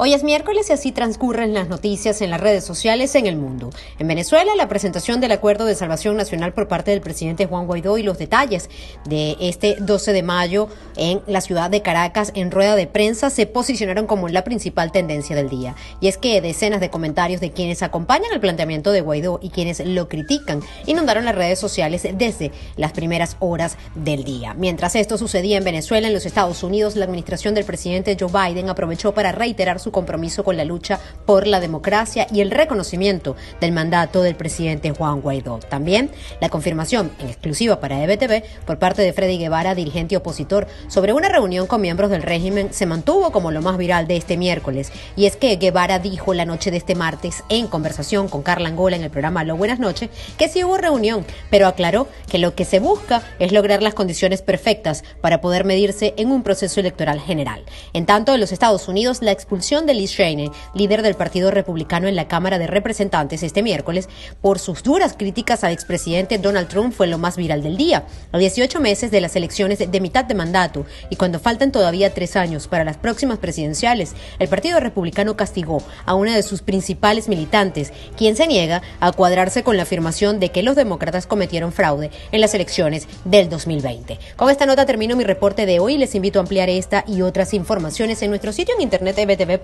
Hoy es miércoles y así transcurren las noticias en las redes sociales en el mundo. En Venezuela, la presentación del Acuerdo de Salvación Nacional por parte del presidente Juan Guaidó y los detalles de este 12 de mayo en la ciudad de Caracas en rueda de prensa se posicionaron como la principal tendencia del día. Y es que decenas de comentarios de quienes acompañan el planteamiento de Guaidó y quienes lo critican inundaron las redes sociales desde las primeras horas del día. Mientras esto sucedía en Venezuela, en los Estados Unidos, la administración del presidente Joe Biden aprovechó para reiterar su compromiso con la lucha por la democracia y el reconocimiento del mandato del presidente Juan Guaidó. También la confirmación en exclusiva para EBTV por parte de Freddy Guevara, dirigente opositor, sobre una reunión con miembros del régimen se mantuvo como lo más viral de este miércoles. Y es que Guevara dijo la noche de este martes en conversación con Carla Angola en el programa Lo Buenas Noches que sí hubo reunión, pero aclaró que lo que se busca es lograr las condiciones perfectas para poder medirse en un proceso electoral general. En tanto, en los Estados Unidos, la expulsión de Liz Cheney, líder del Partido Republicano en la Cámara de Representantes este miércoles, por sus duras críticas al expresidente Donald Trump fue lo más viral del día. A 18 meses de las elecciones de mitad de mandato y cuando faltan todavía tres años para las próximas presidenciales, el Partido Republicano castigó a una de sus principales militantes, quien se niega a cuadrarse con la afirmación de que los demócratas cometieron fraude en las elecciones del 2020. Con esta nota termino mi reporte de hoy les invito a ampliar esta y otras informaciones en nuestro sitio en internet btv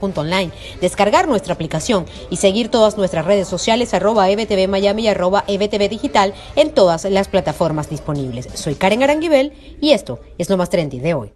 descargar nuestra aplicación y seguir todas nuestras redes sociales arroba EBTV Miami y arroba EBTV Digital en todas las plataformas disponibles. Soy Karen Aranguibel y esto es lo más trendy de hoy.